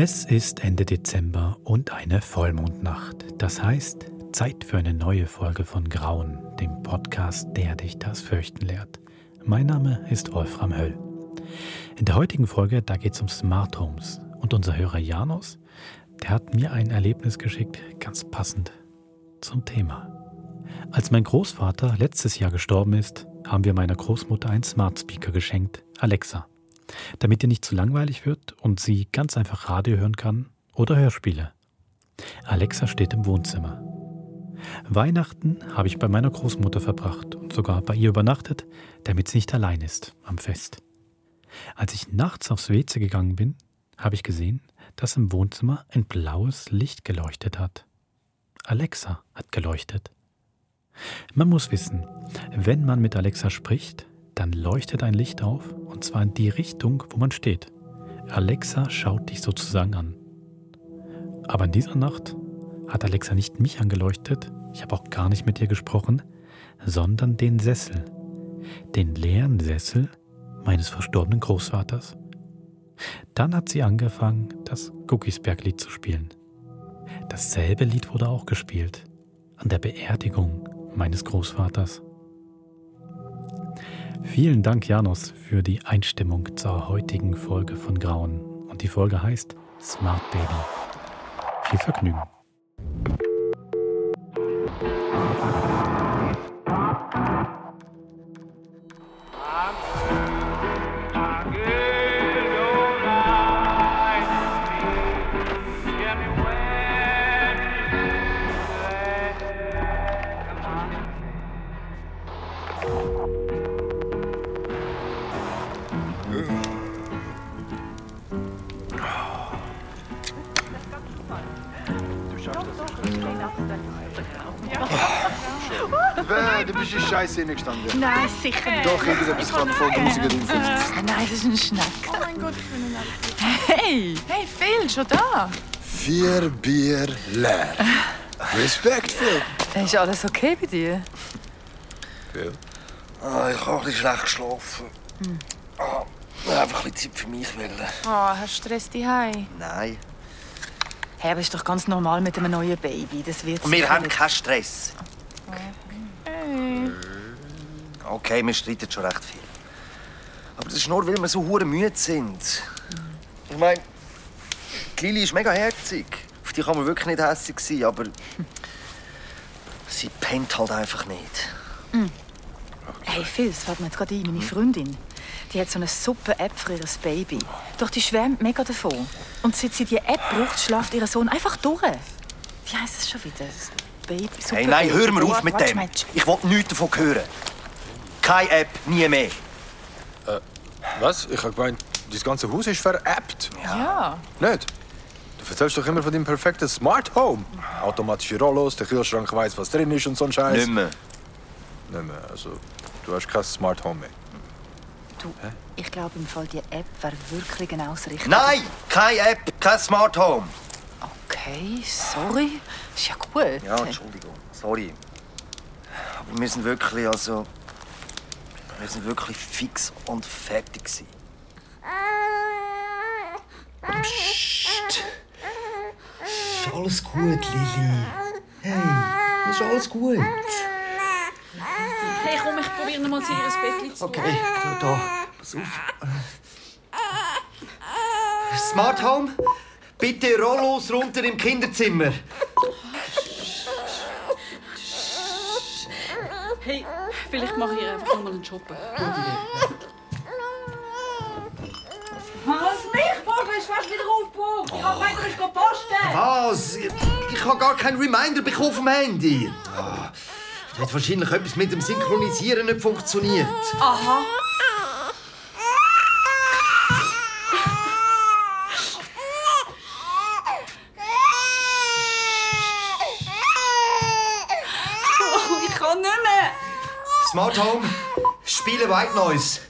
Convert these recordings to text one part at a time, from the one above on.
Es ist Ende Dezember und eine Vollmondnacht. Das heißt, Zeit für eine neue Folge von Grauen, dem Podcast, der dich das Fürchten lehrt. Mein Name ist Wolfram Höll. In der heutigen Folge, da geht es um Smart Homes. Und unser Hörer Janus, der hat mir ein Erlebnis geschickt, ganz passend zum Thema. Als mein Großvater letztes Jahr gestorben ist, haben wir meiner Großmutter einen Smart Speaker geschenkt, Alexa damit ihr nicht zu langweilig wird und sie ganz einfach Radio hören kann oder Hörspiele. Alexa steht im Wohnzimmer. Weihnachten habe ich bei meiner Großmutter verbracht und sogar bei ihr übernachtet, damit sie nicht allein ist am Fest. Als ich nachts aufs WC gegangen bin, habe ich gesehen, dass im Wohnzimmer ein blaues Licht geleuchtet hat. Alexa hat geleuchtet. Man muss wissen, wenn man mit Alexa spricht, dann leuchtet ein Licht auf, und zwar in die Richtung, wo man steht. Alexa schaut dich sozusagen an. Aber in dieser Nacht hat Alexa nicht mich angeleuchtet, ich habe auch gar nicht mit ihr gesprochen, sondern den Sessel, den leeren Sessel meines verstorbenen Großvaters. Dann hat sie angefangen, das Guckisberg-Lied zu spielen. Dasselbe Lied wurde auch gespielt an der Beerdigung meines Großvaters. Vielen Dank, Janos, für die Einstimmung zur heutigen Folge von Grauen. Und die Folge heißt Smart Baby. Viel Vergnügen. Du bist in Scheiße gestanden. Nein, sicher nicht. Doch, irgendetwas kann von der Musik drauf. Nein, das ist ein Schneck. Oh mein Gott, ich bin nicht Hey, hey, Phil, schon da? Vier Bier leer. Respekt, Phil. Ist alles okay bei dir? Phil? Ah, ich habe ein bisschen schlecht geschlafen. Hm. Ah, einfach ein bisschen Zeit für mich wollen. Oh, hast du Stress daheim? Nein. Hey, aber ist doch ganz normal mit einem neuen Baby. Das wird Und wir haben nicht- keinen Stress. Hey. Okay, wir streiten schon recht viel. Aber das ist nur, weil wir so hure müde sind. Ich meine, die Lili ist mega herzig. Auf die kann man wirklich nicht hässlich sein, aber sie pennt halt einfach nicht. Hey, Phil, das fällt mir jetzt gerade ein. Meine Freundin. Die hat so eine super App für ihr Baby. Doch die schwärmt mega davon. Und seit sie diese App braucht, schlaft ihr Sohn einfach durch. Wie heisst es schon wieder? Baby, super Hey, nein, Baby. hör mir auf mit dem. Ich will nichts davon hören. Keine App, nie mehr. Was? Ich habe gemeint, das ganze Haus ist veräppt. Ja. Nicht? Du erzählst doch immer von deinem perfekten Smart Home. Automatische Rollos, der Kühlschrank weiß, was drin ist und so ein Scheiß. Nicht mehr. Nicht mehr. Also, du hast kein Smart Home mehr. Du, ich glaube im Fall, die App wäre wirklich genau das Richtige. Nein, keine App, kein Smart Home. Okay, sorry. Ist ja gut. Ja, Entschuldigung, sorry. Aber wir sind wirklich, also... Wir sind wirklich fix und fertig gewesen. Psst. Ist alles gut, Lili. Hey, ist alles gut. Hey, komm, ich probiere noch mal zu ihr Bett zu Okay, da, da. Pass auf. Smart Home, bitte Rollos runter im Kinderzimmer. Hey, vielleicht mache ich einfach noch mal einen Shoppen. Was? Mich? Papa ist fast wieder aufgebaut. Ich habe weiter ist posten. Was? Ich, ich habe gar keinen Reminder bekommen vom Handy. Ah, da hat wahrscheinlich etwas mit dem Synchronisieren nicht funktioniert. Aha. Oh, ich kann nicht mehr. Smart Home, spiele White Noise.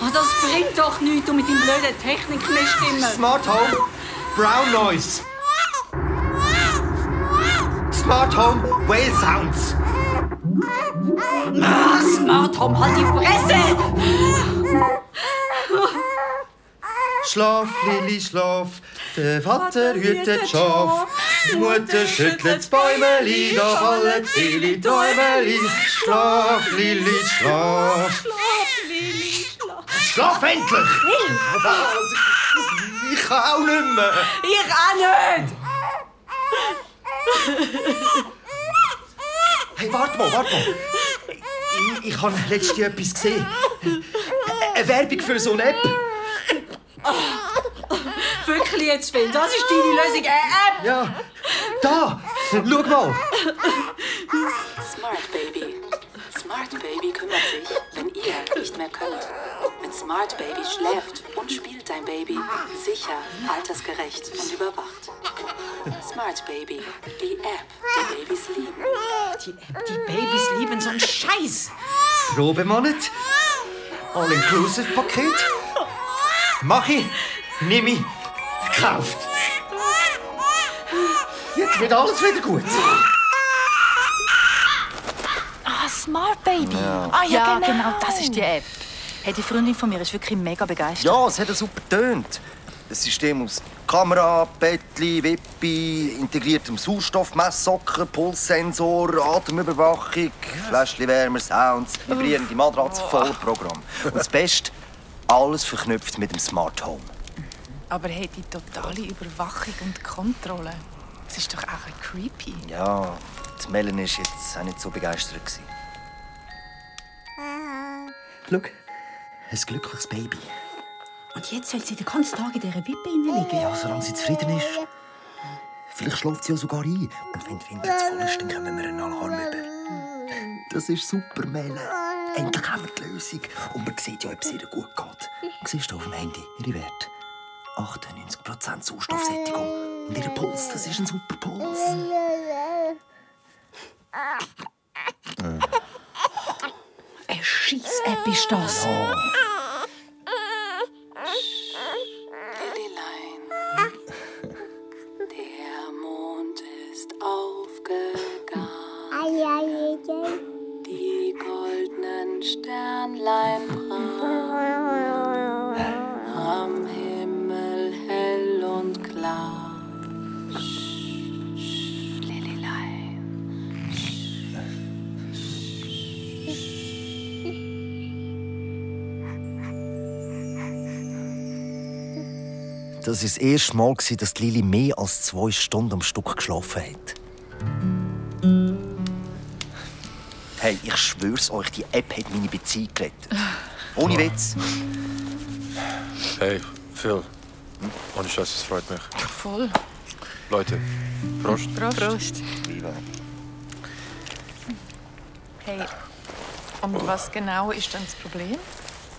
Oh, das bringt doch nichts, du mit deinem blöden Technikmist immer. Smart Home, Brown Noise. Smart Home, Whale Sounds. Ah, Smart Home, halt die Fresse! Schlaf, Lili, schlaf. Der Vater hütet Schaf. Mutter schüttelt das Bäumeli, da fallen viele Träumeli. Schlaf, Lili, schlaf. Schlaf endlich! Ich kann auch nicht mehr. Ich auch nicht! Hey, warte mal, warte mal. Ich, ich habe letztens etwas gesehen. Eine Werbung für so eine App. Wirklich jetzt, Phil, das ist deine Lösung. Äh, App! Ja, da. Schau mal. Smart Baby. Smart Baby kümmert sich, wenn ihr nicht mehr könnt. Mit Smart Baby schläft und spielt dein Baby sicher, altersgerecht und überwacht. Smart Baby, die App, die Babys lieben. Die Babys lieben so einen Scheiß. Probemonat. All-Inclusive-Paket. Mach ich. Nimm ich. Gekauft. Jetzt wird alles wieder gut. Ah, Smart Baby. Ah ja, genau. das ist die App. Hey, die Freundin von mir ist wirklich mega begeistert. Ja, es hat super tönt. Ein System aus Kamera, Bettli, Wippi, integriertem Sauerstoffmesssocken, Pulssensor, Atemüberwachung, Fläschchenwärmer, Sounds, vibrierende Matratze, Vollprogramm. Und das Beste, alles verknüpft mit dem Smart Home. Aber hey, die totale Überwachung und Kontrolle. Das ist doch auch ein creepy. Ja, die Melanie war jetzt auch nicht so begeistert. gewesen. Schau, ein glückliches Baby. Und jetzt soll sie den ganzen Tag in dieser Wippe liegen. Ja, solange sie zufrieden ist. Vielleicht schläft sie ja sogar ein. Und wenn die Windel zu voll ist, dann kommen wir einen Alarm über. Das ist super, Melle. Endlich haben wir die Lösung. Und man sieht ja, ob es ihr gut geht. Siehst du auf dem Handy ihre Werte? 98% Sauerstoffsättigung. Und ihr Puls, das ist ein super Puls. Eine Scheiss-App ist das. Lililein. Das war das erste Mal, dass Lili mehr als zwei Stunden am Stück geschlafen hat. Hey, ich schwör's euch, die App hat meine Beziehung gerettet. Ohne Witz. Hey, Phil. Ohne Scheiß, es freut mich. Voll. Leute, Prost. Prost. Viva. Hey, und was genau ist denn das Problem?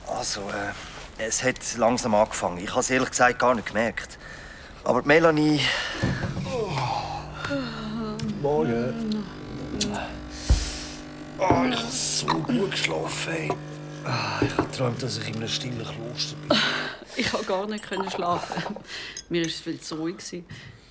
Also, äh, es hat langsam angefangen. Ich habe es ehrlich gesagt gar nicht gemerkt. Aber die Melanie. Morgen. Oh, ich habe so gut geschlafen. Ey. Ah, Ich habe geträumt, dass ich in einem stillen Kloster bin. Ich konnte gar nicht können schlafen. Mir war es viel zu ruhig. gewesen.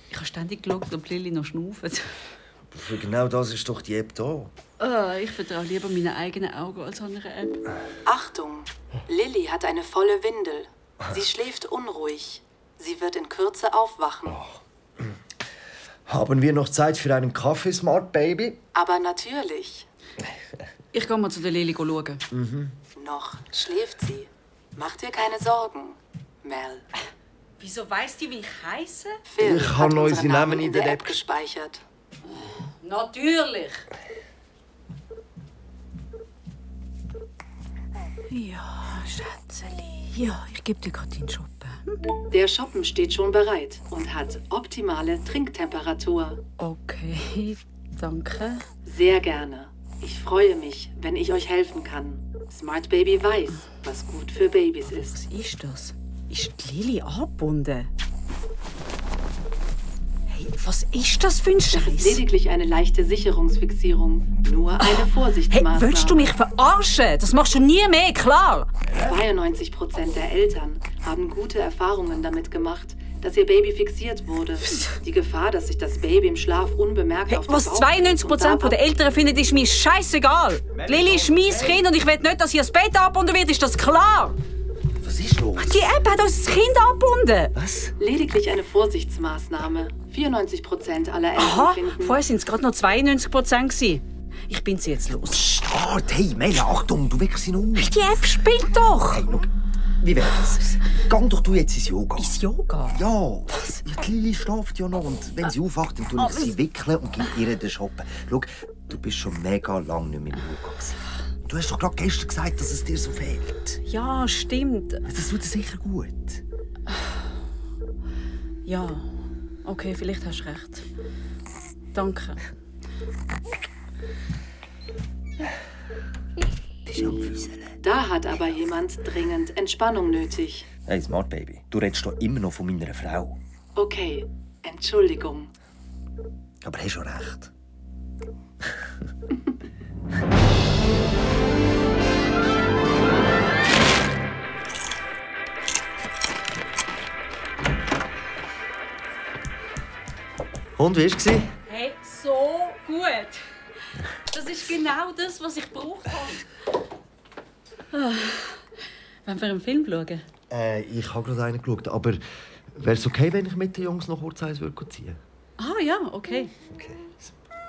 Ich habe ständig geschaut, ob Lilly noch schnauft. Aber für genau das ist doch die App da. Ah, ich vertraue lieber meinen eigenen Augen als einer App. Achtung! Lilly hat eine volle Windel. Sie schläft unruhig. Sie wird in Kürze aufwachen. Haben wir noch Zeit für einen Kaffee, Smart Baby? Aber natürlich. Ich gehe mal zu der Lilly schauen. Noch schläft sie. Mach dir keine Sorgen, Mel. Wieso weißt du, wie ich heiße? Phil Ich habe unseren unsere Namen in der App App gespeichert. Natürlich. Ja, Schätzeli. Ja, ich gebe dir gerade den Shoppen. Der Shoppen steht schon bereit und hat optimale Trinktemperatur. Okay, danke. Sehr gerne. Ich freue mich, wenn ich euch helfen kann. Smart Baby weiß, was gut für Babys ist. Was ist das? Ist die Lilly angebunden? Hey, was ist das für ein ist Scheiß? lediglich eine leichte Sicherungsfixierung. Nur eine Hey, Vorsichtsmaßnahme. willst du mich verarschen? Das machst du nie mehr, klar. 92 Prozent der Eltern haben gute Erfahrungen damit gemacht, dass ihr Baby fixiert wurde. Die Gefahr, dass sich das Baby im Schlaf unbemerkt Hey, auf den was Bauch 92 und Prozent der Eltern finden, ist mir scheißegal. Lilly ist mein Kind und ich will nicht, dass ihr das Bett abgebunden wird. Ist das klar? Was ist los? Die App hat uns das Kind angebunden. Was? Lediglich eine Vorsichtsmaßnahme. 94% aller Aha, Eltern finden... vorher sind es gerade noch 92 Prozent. gewesen. Ich bin sie jetzt los. Start! Hey, Mela, Achtung, du weckst ihn um. Die App spinnt doch. Hey, schau, wie wäre das? Gang doch du jetzt ins Yoga. Ins Yoga? Ja, ja die Lili schlaft ja noch. Und wenn sie aufwacht, dann tue ich sie wickeln und gebe ihr den Shoppen. Schau, du bist schon mega lange nicht mehr im Yoga. gewesen. Du hast doch gerade gestern gesagt, dass es dir so fehlt. Ja, stimmt. Das tut dir sicher gut. Ja, okay, vielleicht hast du recht. Danke. Bist am Füßeln? Da hat aber jemand dringend Entspannung nötig. Hey, Smart Baby, du redest doch immer noch von meiner Frau. Okay, Entschuldigung. Aber hast schon recht. Und wie war es? Hey, so gut. Das ist genau das, was ich brauche. Ah. Wollen wir einen Film schauen? Äh, ich habe gerade einen geschaut, aber wäre es okay, wenn ich mit den Jungs noch kurz eins würde ziehen Ah ja, okay. Okay.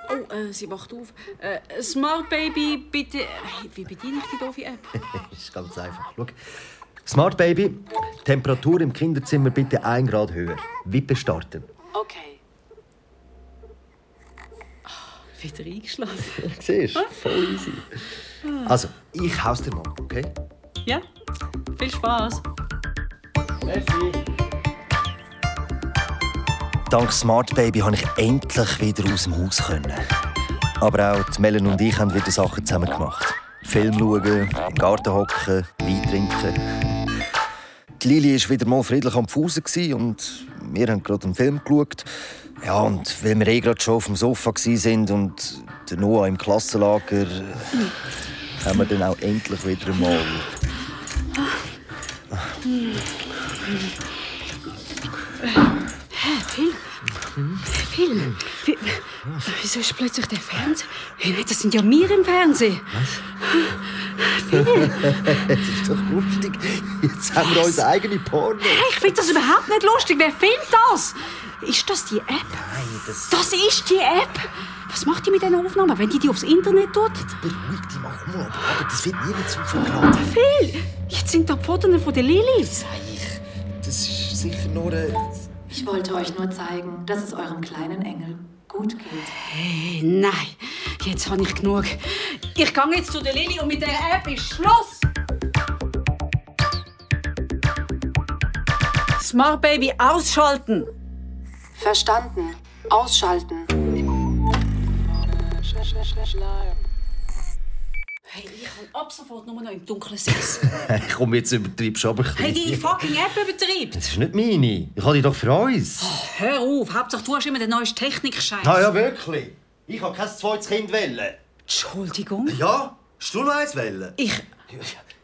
Oh, äh, sie wacht auf. Äh, Smart Baby, bitte. Hey, wie bediene ich die doofe App? Das ist ganz einfach. Schau. Smart Baby, Temperatur im Kinderzimmer bitte 1 Grad höher. Wippe starten. Okay. Wieder eingeschlafen. Siehst du? Voll easy. Also, ich haus dir mal, okay? Ja, viel Spaß. Dank Smart Baby konnte ich endlich wieder aus dem Haus. Können. Aber auch die Melen und ich haben wieder Sachen zusammen gemacht. Film schauen, im Garten hocken, Wein trinken. Die Lili war wieder mal friedlich am Fusen und wir haben gerade einen Film geschaut. Ja, und weil wir eh gerade schon auf dem Sofa waren und der Noah im Klassenlager, äh, haben wir dann auch endlich wieder mal. Phil? Phil? Wie, wieso ist plötzlich der Fernseher? Hey, Das sind ja wir im Fernsehen. Das ist doch lustig. Jetzt haben wir unsere eigene Porno. Hey, ich finde das überhaupt nicht lustig. Wer filmt das? Ist das die App? Nein, das Das ist die App. Was macht die mit diesen Aufnahmen, wenn die die aufs Internet tut? beruhigt dich mal. Mal, aber das wird niemand zum Verklagen. Phil, jetzt sind da die Fotos von den Lilis. Das ist sicher nur ein... Ich wollte euch nur zeigen, dass es eurem kleinen Engel gut geht. Hey, nein, jetzt habe ich genug. Ich gehe jetzt zu der Lili und mit der App ist Schluss. Smart Baby ausschalten. Verstanden. Ausschalten. Hey, ich kann ab sofort nur noch im Dunkeln sitzen. Komm, jetzt übertreibst du aber ein Hey, bisschen. die fucking App übertreibt. Das ist nicht meine. Ich habe die doch für uns. Hör auf, Hauptsache du hast immer den neuesten Technik-Scheiß. Ah ja, wirklich. Ich habe kein zweites Kind wählen. Entschuldigung. Ja? Hast du noch eins wählen? Ich.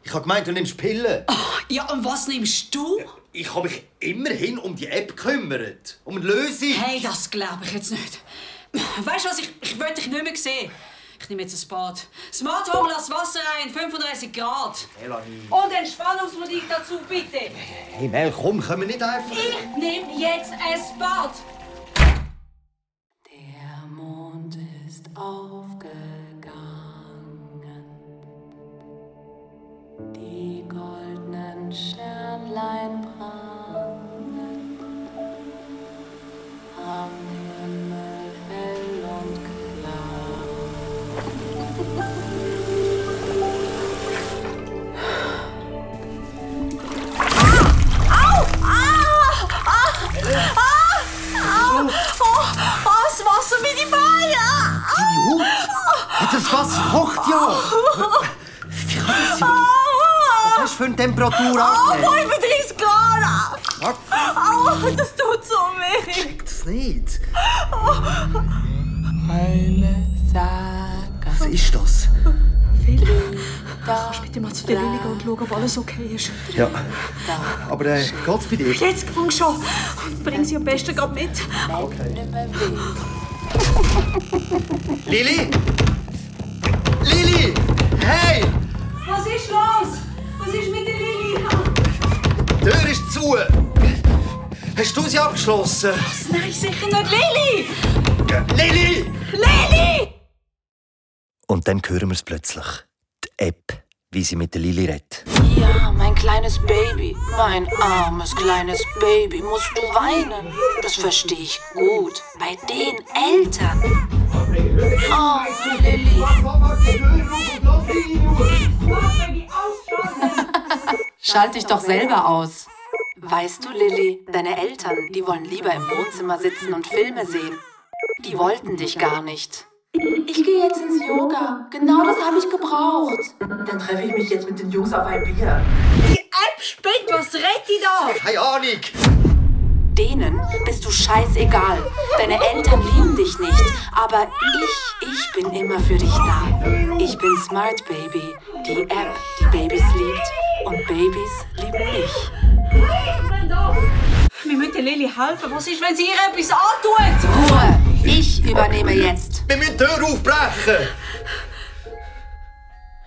Ich habe gemeint, du nimmst Pillen. Ja, und was nimmst du? Ich habe mich immerhin um die App gekümmert. Um eine Lösung. Hey, das glaube ich jetzt nicht. Weißt du was, ich, ich will dich nicht mehr sehen. Ich nehme jetzt ein Bad. Smart Home, lass Wasser rein, 35 Grad. Melanie. Und Entspannungsmusik dazu, bitte. Hey Mel, komm, können wir nicht einfach... Ich nehme jetzt ein Bad. Der Mond ist aufgegangen. Das nicht. Saga. Was ist das? Kannst du bitte mal zu der Lili gehen und schauen, ob alles okay ist? Ja. Aber äh, geht's bei dir? Jetzt komm schon. Und bring sie am besten gerade mit. Lili? Lili! Hey! Was ist los? Was ist mit der Lili? Tür ist zu! Hast du sie abgeschlossen? Nein, sicher nicht Lili! Lili! Lili! Und dann hören wir es plötzlich. Die App, wie sie mit der Lili redet. Ja, mein kleines Baby, mein armes kleines Baby, musst du weinen. Das verstehe ich gut. Bei den Eltern. Oh, Lilly. Schalt dich doch selber aus. Weißt du, Lilly, deine Eltern, die wollen lieber im Wohnzimmer sitzen und Filme sehen. Die wollten dich gar nicht. Ich gehe jetzt ins Yoga. Genau das habe ich gebraucht. Dann treffe ich mich jetzt mit den Jungs auf ein Bier. Die App spinnt, was redet die da? Keine Ahnung! Denen bist du scheißegal. Deine Eltern lieben dich nicht. Aber ich, ich bin immer für dich da. Ich bin Smart Baby. Die App, die Babys liebt. Und Babys lieben mich. Wir müssen Lili helfen. Was ist, wenn sie ihr etwas antut? Ruhe! Ich übernehme jetzt. Wir müssen die Tür aufbrechen!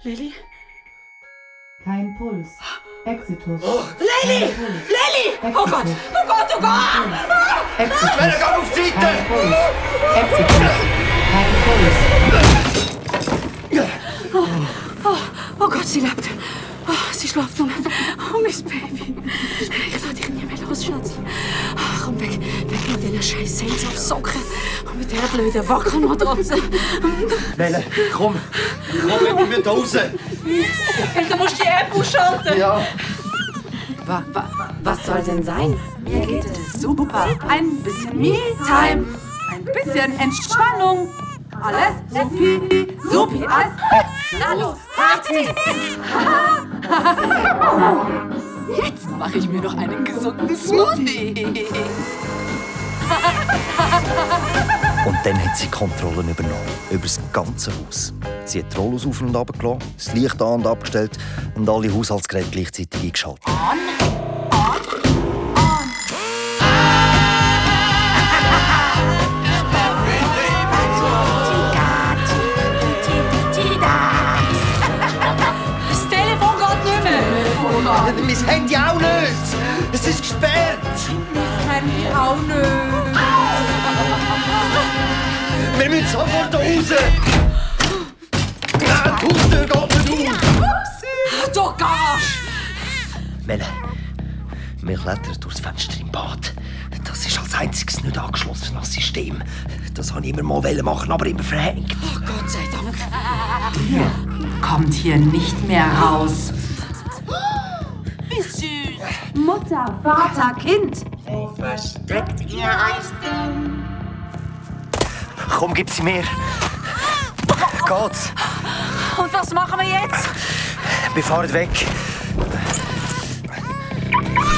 Lili? Kein Puls. Exitus. Oh. Lelly! Lilly! Oh Gott! Oh Gott, oh Gott! Exitus. Ich werde gar auf Seite! Exitus. Keine Oh, oh, oh Gott, sie lebt. Oh, sie schläft nun. Oh, mein Baby. Ich lasse dich nie mehr los, Schatz. Oh, komm weg, weg mit diesen scheiß Seilsocken und mit dieser blöden Wackelmatratze. Männer, komm! Komm, wir müssen raus! Du musst die App ausschalten. Ja! Wa, wa, was soll denn sein? Mir geht es super. Ein bisschen Me-Time. Ein bisschen Entspannung. Alles supi, supi, alles. Na los, Party! Jetzt mache ich mir noch einen gesunden Smoothie. Und dann hat sie die Kontrolle übernommen. Über das ganze Haus. Sie hat die Rollos auf und runter gelassen, das Licht an und abgestellt und alle Haushaltsgeräte gleichzeitig eingeschaltet. Mein Handy auch nicht! Es ist gesperrt! Handy auch nicht. Wir müssen sofort raus! Nein, die Haustür geht nicht auf! Du gehst! Melle, wir klettern durchs Fenster im Bad. Das ist als einziges nicht angeschlossen an das System. Das wollte ich immer mal machen, aber immer verhängt. Oh Gott sei Dank. Kommt hier nicht mehr raus. Wie süß. Mutter, Vater, Kind. Komm, gib sie mir. Geht's? Und was machen wir jetzt? Wir fahren weg.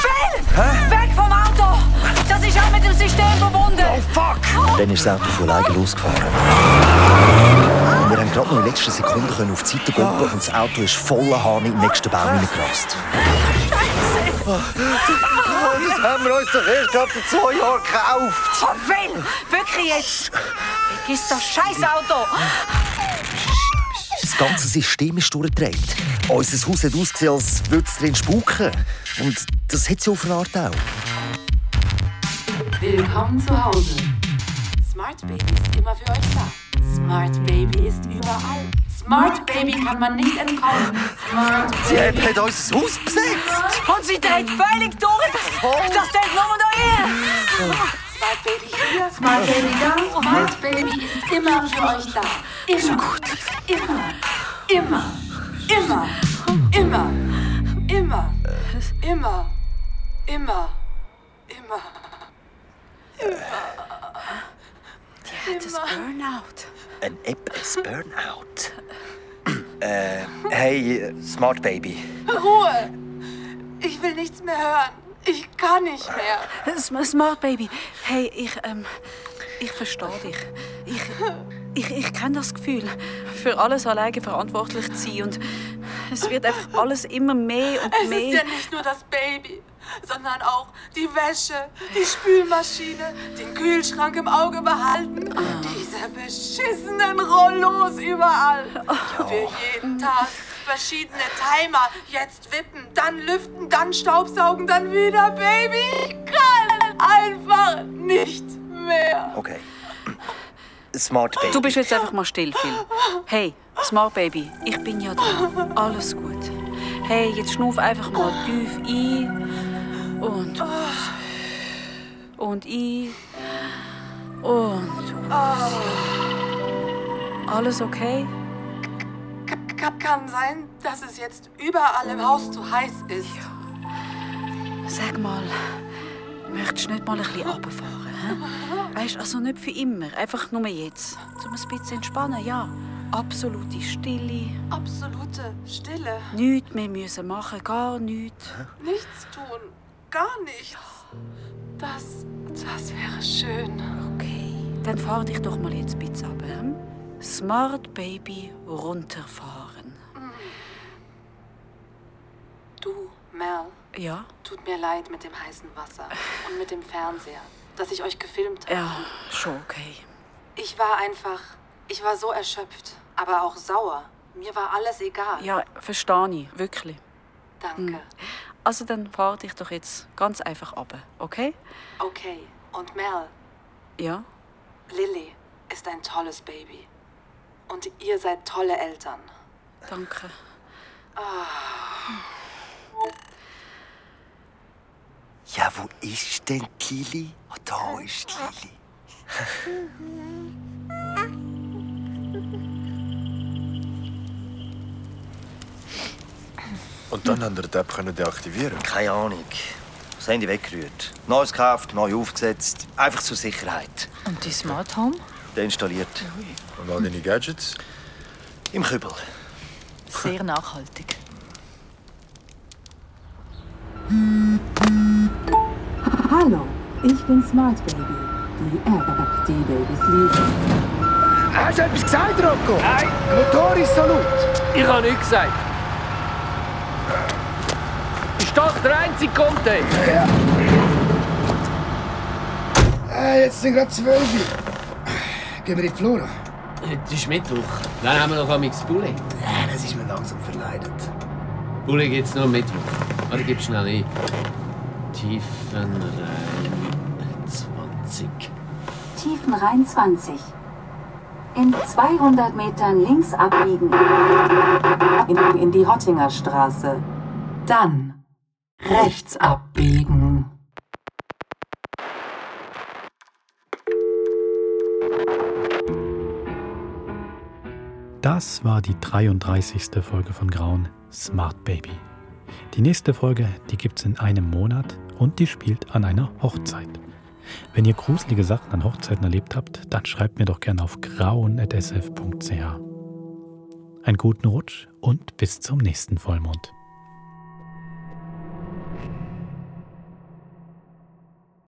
Phil! Weg vom Auto! Das ist auch mit dem System verbunden. Oh, fuck! Dann ist das Auto von alleine losgefahren. Wir haben gerade noch in letzter Sekunde können auf die Seite gucken und das Auto ist voller Hahn in den nächsten Baum hineingerast. Das haben wir uns doch erst gerade vor zwei Jahren gekauft. Oh, Phil! Wirklich jetzt! Vergiss das scheiß Auto! Das ganze System ist durchgedreht. Unser Haus hat ausgesehen, als würde es drin spuken. Und das hat sie auf eine Art auch. Willkommen zu Hause. Smart Baby ist immer für euch da. Smart Baby ist überall. Smart Baby kann man nicht entkommen. Smart Die Baby. Hat unser Haus besetzt. Und sie dreht völlig durch! Das denkt nur da hier! Smart Baby hier. Smart Baby da. Smart Baby ist immer für euch da. Immer. Immer. Immer. Immer. Immer. Immer. Immer. Immer. Immer. Das Burnout. Ein App ist Burnout. äh, hey, Smart Baby. Ruhe. Ich will nichts mehr hören. Ich kann nicht mehr. Sm- Smart Baby, hey, ich, ähm, ich verstehe dich. Ich, ich, ich kenne das Gefühl, für alles alleine verantwortlich zu sein. Und es wird einfach alles immer mehr und Es ist mehr. ja nicht nur das Baby, sondern auch die Wäsche, die Spülmaschine, den Kühlschrank im Auge behalten, diese beschissenen Rollos überall. Für jeden Tag verschiedene Timer. Jetzt wippen, dann lüften, dann staubsaugen, dann wieder Baby. Ich kann einfach nicht mehr. Okay. Smart Baby. Du bist jetzt einfach mal still, Phil. Hey, Smart Baby, ich bin ja da. Alles gut. Hey, jetzt schnuff einfach mal tief ein und aus. Und ein und aus. Alles okay? Ka- Kann sein, dass es jetzt überall im Haus zu heiß ist. Sag mal, möchtest du nicht mal ein bisschen runterfahren? Weißt also nicht für immer, einfach nur jetzt. Um ein bisschen entspannen, ja. Absolute Stille. Absolute Stille. Nichts mehr müssen machen, gar nichts. Nichts tun. Gar nichts. Das, das wäre schön. Okay, dann fahr dich doch mal jetzt ein bisschen runter. hm? Smart Baby runterfahren. Du, Mel, Ja? tut mir leid mit dem heißen Wasser und mit dem Fernseher, dass ich euch gefilmt habe. Ja, schon okay. Ich war einfach, ich war so erschöpft, aber auch sauer. Mir war alles egal. Ja, verstehe ich, wirklich. Danke. Also dann fahr dich doch jetzt ganz einfach runter, okay? Okay. Und Mel, Ja? Lilly ist ein tolles Baby. Und ihr seid tolle Eltern. Danke. Ja, wo ist denn Lili? Ah, da ist die Und dann haben wir die App können deaktivieren. Keine Ahnung. Das Handy weggerührt. Neues gekauft, neu aufgesetzt. Einfach zur Sicherheit. Und die Smart Home? Deinstalliert. Und all deine Gadgets? Im Kübel. Sehr nachhaltig. Hallo, ich bin Smart Baby. Die App, die Babys lieben. Hast du etwas gesagt, Rocco? Nein. Motor ist so laut. Ich habe nichts gesagt. Doch der einzige Container. Äh, jetzt sind gerade zwölf. Gehen wir in die Flora? Heute ist Mittwoch. Dann haben wir noch amigs Bulli. Ja, das ist mir langsam verleidet. Bulli gibt's nur am Mittwoch. Oder gib schnell ein. Tiefenrhein 20. Tiefenrhein 20. In 200 Metern links abbiegen. In, in die Hottinger Straße. Dann rechts abbiegen. Das war die 33. Folge von Grauen Smart Baby. Die nächste Folge, die gibt's in einem Monat und die spielt an einer Hochzeit. Wenn ihr gruselige Sachen an Hochzeiten erlebt habt, dann schreibt mir doch gerne auf grauen.sf.ch. Einen guten Rutsch und bis zum nächsten Vollmond.